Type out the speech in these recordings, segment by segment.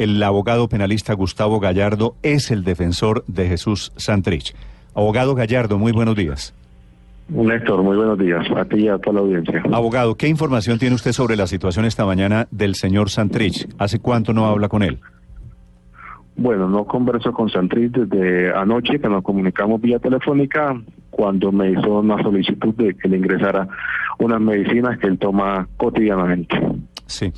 El abogado penalista Gustavo Gallardo es el defensor de Jesús Santrich. Abogado Gallardo, muy buenos días. Néstor, muy buenos días. A ti y a toda la audiencia. Abogado, ¿qué información tiene usted sobre la situación esta mañana del señor Santrich? ¿Hace cuánto no habla con él? Bueno, no converso con Santrich desde anoche, que nos comunicamos vía telefónica, cuando me hizo una solicitud de que le ingresara unas medicinas que él toma cotidianamente. Sí.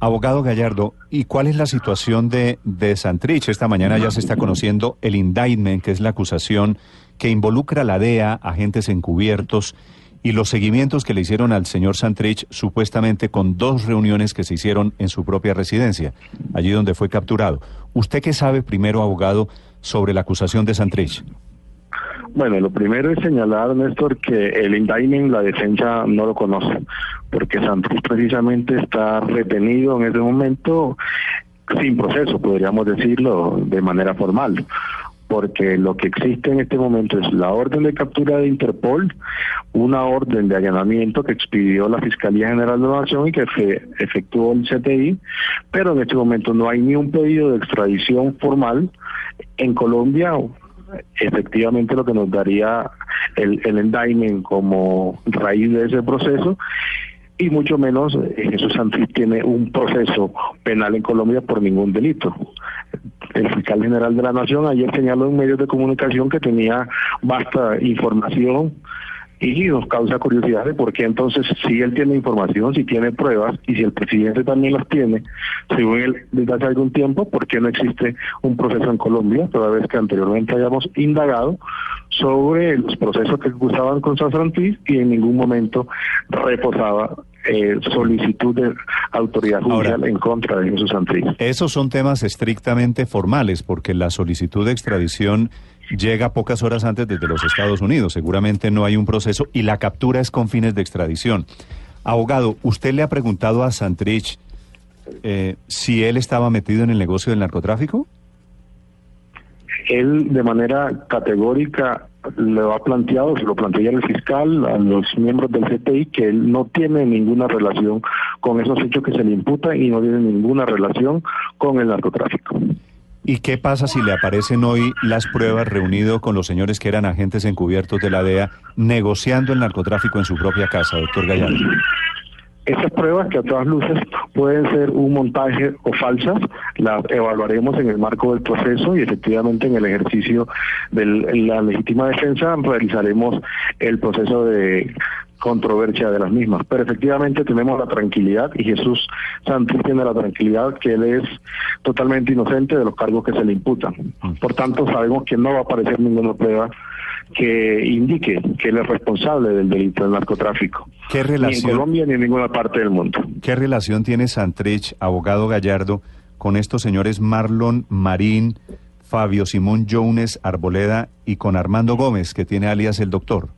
Abogado Gallardo, ¿y cuál es la situación de, de Santrich? Esta mañana ya se está conociendo el indictment, que es la acusación que involucra a la DEA, agentes encubiertos, y los seguimientos que le hicieron al señor Santrich, supuestamente con dos reuniones que se hicieron en su propia residencia, allí donde fue capturado. ¿Usted qué sabe primero, abogado, sobre la acusación de Santrich? Bueno, lo primero es señalar, Néstor, que el indictment la defensa no lo conoce, porque Santos precisamente está retenido en este momento sin proceso, podríamos decirlo de manera formal porque lo que existe en este momento es la orden de captura de Interpol, una orden de allanamiento que expidió la Fiscalía General de la Nación y que efectuó el CTI, pero en este momento no hay ni un pedido de extradición formal en Colombia efectivamente lo que nos daría el, el endowment como raíz de ese proceso y mucho menos eh, Jesús Santrich tiene un proceso penal en Colombia por ningún delito. El fiscal general de la Nación ayer señaló en medios de comunicación que tenía vasta información y nos causa curiosidad de por qué entonces si él tiene información, si tiene pruebas y si el presidente también las tiene, según él desde hace algún tiempo, ¿por qué no existe un proceso en Colombia, toda vez que anteriormente hayamos indagado sobre los procesos que gustaban con San y en ningún momento reposaba eh, solicitud de autoridad judicial en contra de Jesús Santrich. Esos son temas estrictamente formales, porque la solicitud de extradición llega pocas horas antes desde los Estados Unidos. Seguramente no hay un proceso y la captura es con fines de extradición. Abogado, ¿usted le ha preguntado a Santrich eh, si él estaba metido en el negocio del narcotráfico? Él de manera categórica lo ha planteado, se lo plantea el fiscal, a los miembros del CTI, que él no tiene ninguna relación con esos hechos que se le imputan y no tiene ninguna relación con el narcotráfico. ¿Y qué pasa si le aparecen hoy las pruebas reunido con los señores que eran agentes encubiertos de la DEA negociando el narcotráfico en su propia casa, doctor Gallardo? Esas pruebas que a todas luces pueden ser un montaje o falsas, las evaluaremos en el marco del proceso y efectivamente en el ejercicio de la legítima defensa realizaremos el proceso de controversia de las mismas. Pero efectivamente tenemos la tranquilidad y Jesús Santos tiene la tranquilidad que él es totalmente inocente de los cargos que se le imputan. Por tanto, sabemos que no va a aparecer ninguna prueba que indique que él es responsable del delito del narcotráfico. ¿Qué relación, ni en Colombia ni en ninguna parte del mundo. ¿Qué relación tiene Santrich, abogado Gallardo, con estos señores Marlon Marín, Fabio Simón Jones Arboleda y con Armando Gómez, que tiene alias el doctor?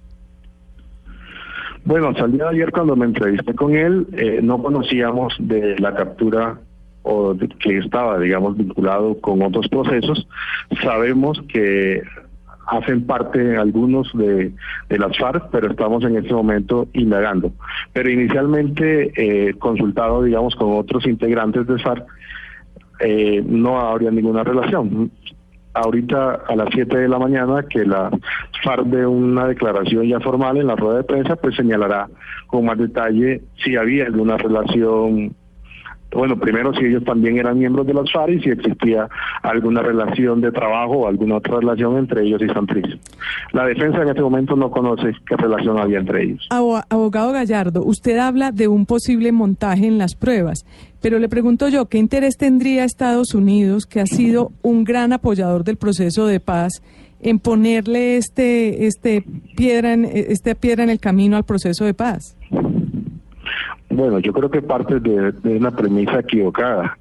Bueno, salí ayer cuando me entrevisté con él, eh, no conocíamos de la captura o que estaba, digamos, vinculado con otros procesos. Sabemos que hacen parte algunos de, las FARC, pero estamos en este momento indagando. Pero inicialmente eh, consultado, digamos, con otros integrantes de FARC, eh, no habría ninguna relación ahorita a las 7 de la mañana que la FARC de una declaración ya formal en la rueda de prensa, pues señalará con más detalle si había alguna relación bueno, primero si ellos también eran miembros de las FARC y si existía alguna relación de trabajo o alguna otra relación entre ellos y Santrich. La defensa en este momento no conoce qué relación había entre ellos. Abogado Gallardo, usted habla de un posible montaje en las pruebas, pero le pregunto yo, ¿qué interés tendría Estados Unidos, que ha sido un gran apoyador del proceso de paz, en ponerle este, este piedra en, este piedra en el camino al proceso de paz? Bueno, yo creo que parte de, una premisa equivocada.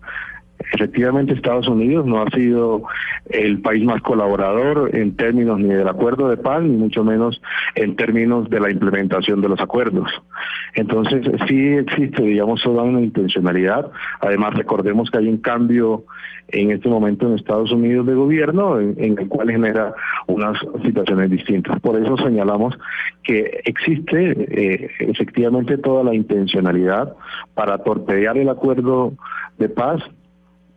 Efectivamente Estados Unidos no ha sido el país más colaborador en términos ni del acuerdo de paz, ni mucho menos en términos de la implementación de los acuerdos. Entonces, sí existe, digamos, toda una intencionalidad. Además, recordemos que hay un cambio en este momento en Estados Unidos de gobierno en, el cual genera unas situaciones distintas. Por eso señalamos que existe eh, efectivamente toda la intencionalidad para torpedear el acuerdo de paz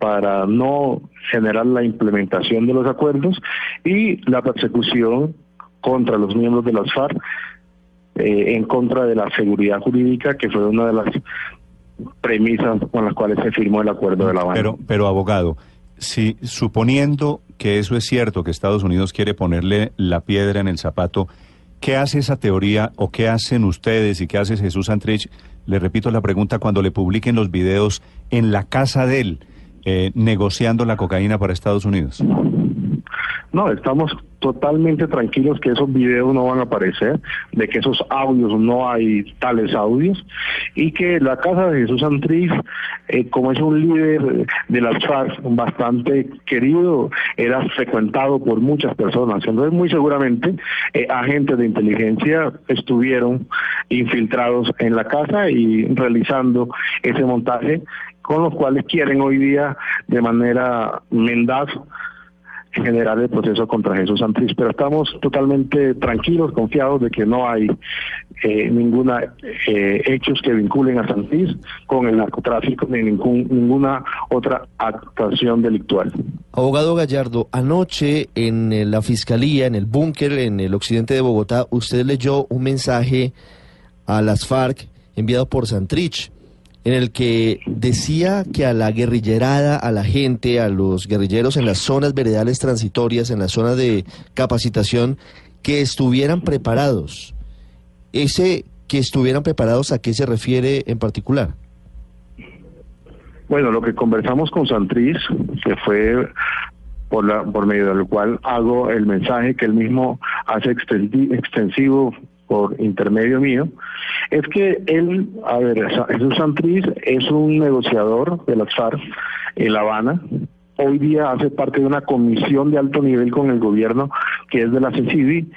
para no generar la implementación de los acuerdos y la persecución contra los miembros de las FARC eh, en contra de la seguridad jurídica, que fue una de las premisas con las cuales se firmó el acuerdo de La Habana. Pero, pero abogado, si suponiendo que eso es cierto, que Estados Unidos quiere ponerle la piedra en el zapato, ¿qué hace esa teoría o qué hacen ustedes y qué hace Jesús Santrich? Le repito la pregunta cuando le publiquen los videos en la casa de él eh, negociando la cocaína para Estados Unidos? No, estamos totalmente tranquilos que esos videos no van a aparecer, de que esos audios no hay tales audios y que la casa de Jesús Antriz, eh, como es un líder de las FARC bastante querido, era frecuentado por muchas personas. Entonces, muy seguramente, eh, agentes de inteligencia estuvieron infiltrados en la casa y realizando ese montaje con los cuales quieren hoy día de manera mendaz generar el proceso contra Jesús Santrich, pero estamos totalmente tranquilos, confiados de que no hay eh, ninguna eh, hechos que vinculen a Santrich con el narcotráfico ni ningún, ninguna otra actuación delictual. Abogado Gallardo, anoche en eh, la fiscalía, en el búnker en el occidente de Bogotá, usted leyó un mensaje a las FARC enviado por Santrich en el que decía que a la guerrillerada, a la gente, a los guerrilleros en las zonas veredales transitorias, en las zonas de capacitación, que estuvieran preparados. Ese que estuvieran preparados, ¿a qué se refiere en particular? Bueno, lo que conversamos con Santriz, que fue por, la, por medio del cual hago el mensaje que él mismo hace extensivo por intermedio mío, es que él, a ver, Jesús es un negociador de las FARC en La Habana, hoy día hace parte de una comisión de alto nivel con el gobierno que es de la CECIDI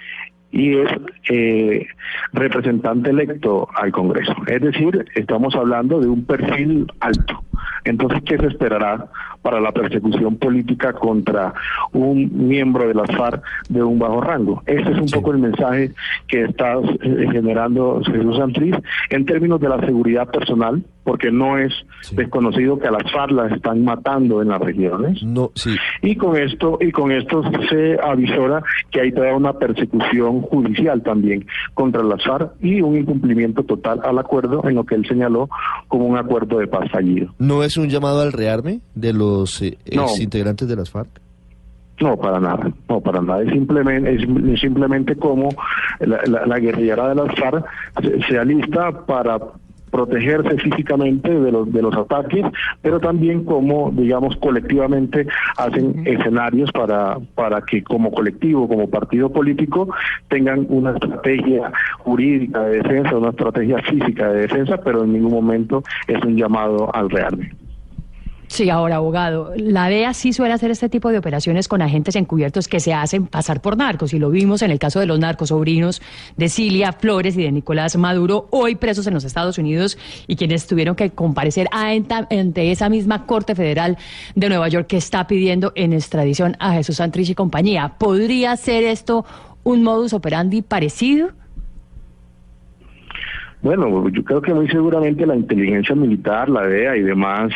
y es eh, representante electo al Congreso. Es decir, estamos hablando de un perfil alto. Entonces, ¿qué se esperará para la persecución política contra un miembro de las FARC de un bajo rango? Ese es un poco el mensaje que está eh, generando Jesús Santriz en términos de la seguridad personal, porque no es desconocido que a las FARC las están matando en las regiones. No, sí. Y con esto y con esto se avisora que hay toda una persecución judicial también contra las FARC y un incumplimiento total al acuerdo en lo que él señaló como un acuerdo de paz fallido. ¿No es un llamado al rearme de los eh, integrantes de las FARC? No, para nada, no, para nada. Es simplemente, es simplemente como la, guerrillera de las FARC se alista para protegerse físicamente de los de los ataques, pero también como digamos colectivamente hacen escenarios para para que como colectivo, como partido político tengan una estrategia jurídica de defensa, una estrategia física de defensa, pero en ningún momento es un llamado al rearme. Sí, ahora, abogado, la DEA sí suele hacer este tipo de operaciones con agentes encubiertos que se hacen pasar por narcos, y lo vimos en el caso de los narcos sobrinos de Cilia Flores y de Nicolás Maduro, hoy presos en los Estados Unidos y quienes tuvieron que comparecer ante esa misma Corte Federal de Nueva York que está pidiendo en extradición a Jesús Santrich y compañía. ¿Podría ser esto un modus operandi parecido? Bueno, yo creo que muy seguramente la inteligencia militar, la DEA y demás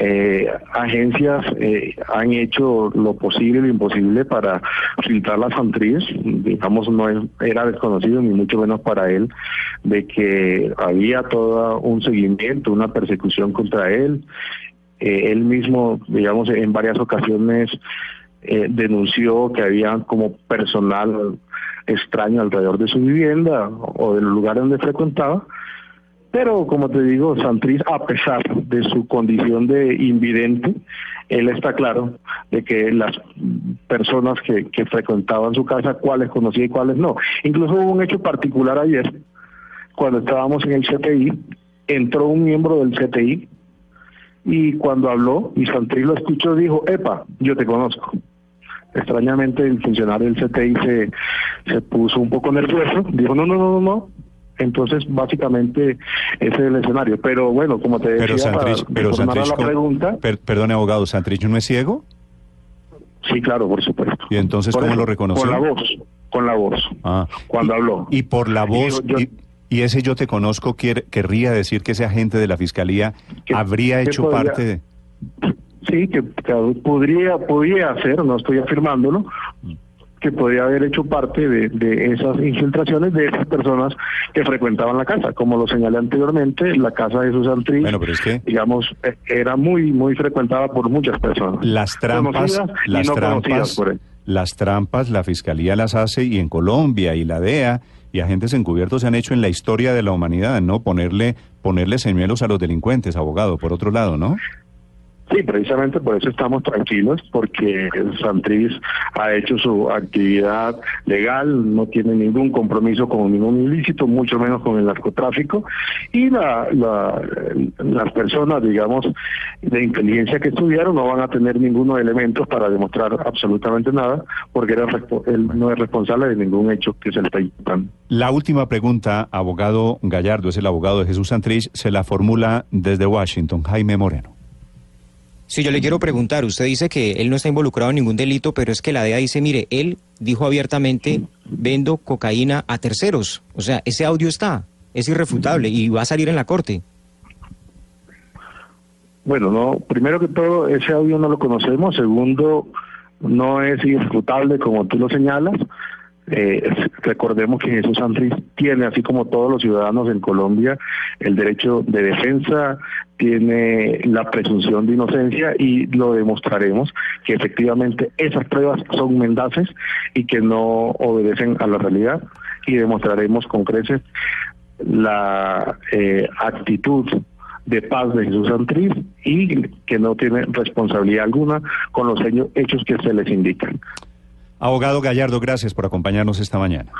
eh, agencias eh, han hecho lo posible y lo imposible para filtrar las Santriz. Digamos, no era desconocido, ni mucho menos para él, de que había todo un seguimiento, una persecución contra él. Eh, él mismo, digamos, en varias ocasiones eh, denunció que había como personal extraño alrededor de su vivienda o del lugar donde frecuentaba. Pero como te digo, Santriz, a pesar de su condición de invidente, él está claro de que las personas que, que frecuentaban su casa, cuáles conocía y cuáles no. Incluso hubo un hecho particular ayer, cuando estábamos en el CTI, entró un miembro del CTI y cuando habló y Santrich lo escuchó dijo, epa, yo te conozco. Extrañamente el funcionario del CTI se, se puso un poco nervioso, dijo, no, no, no, no, no, entonces, básicamente, ese es el escenario. Pero bueno, como te decía, Pero Santrich, para pero a Santrich, la ¿cómo- pregunta, per- perdone, abogado, ¿Santrich no es ciego? sí, claro, por supuesto. ¿Y entonces Por cómo eso, lo reconoció? Con la voz, con la voz, Ah. cuando y, habló. Y por la voz, yo- y, y ese yo te conozco, querría decir que ese agente de la fiscalía habría hecho podría- parte de... Sí, que, que podría, podría ser, no estoy afirmándolo, que podría haber hecho parte de, de esas infiltraciones de esas personas que frecuentaban la casa. Como lo señalé anteriormente, la casa de Susan Trish, Bueno, pero es que- digamos, eh, era muy, muy frecuentada por muchas personas. Las trampas, las no trampas, por él. las trampas, la fiscalía las hace y en Colombia y la DEA y agentes encubiertos se han hecho en la historia de la humanidad, ¿no? Ponerle, ponerle señuelos a los delincuentes, abogado, por otro lado, ¿no? Sí, precisamente por eso estamos tranquilos, porque Santriz ha hecho su actividad legal, no tiene ningún compromiso con ningún ilícito, mucho menos con el narcotráfico, y la, la- las personas, digamos, de inteligencia que estudiaron no van a tener ninguno de elementos para demostrar absolutamente nada, porque era él no es responsable de ningún hecho que se le está imputando. La última pregunta, abogado Gallardo, es el abogado de Jesús Santrich, se la formula desde Washington, Jaime Moreno. Sí, yo le quiero preguntar, usted dice que él no está involucrado en ningún delito, pero es que la DEA dice, mire, él dijo abiertamente, vendo cocaína a terceros. O sea, ese audio está, es irrefutable y va a salir en la corte. Bueno, no, primero que todo, ese audio no lo conocemos. Segundo, no es irrefutable como tú lo señalas. Eh, recordemos que Jesús Santriz tiene, así como todos los ciudadanos en Colombia, el derecho de defensa, tiene la presunción de inocencia y lo demostraremos que efectivamente esas pruebas son mendaces y que no obedecen a la realidad y demostraremos con creces la eh, actitud de paz de Jesús Santriz y que no tiene responsabilidad alguna con los hecho- hechos que se les indican. Abogado Gallardo, gracias por acompañarnos esta mañana.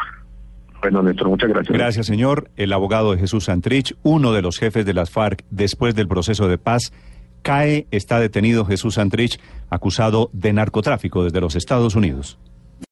Bueno, Néstor, muchas gracias. Gracias, señor. El abogado de Jesús Santrich, uno de los jefes de las FARC después del proceso de paz, cae, está detenido Jesús Santrich, acusado de narcotráfico desde los Estados Unidos.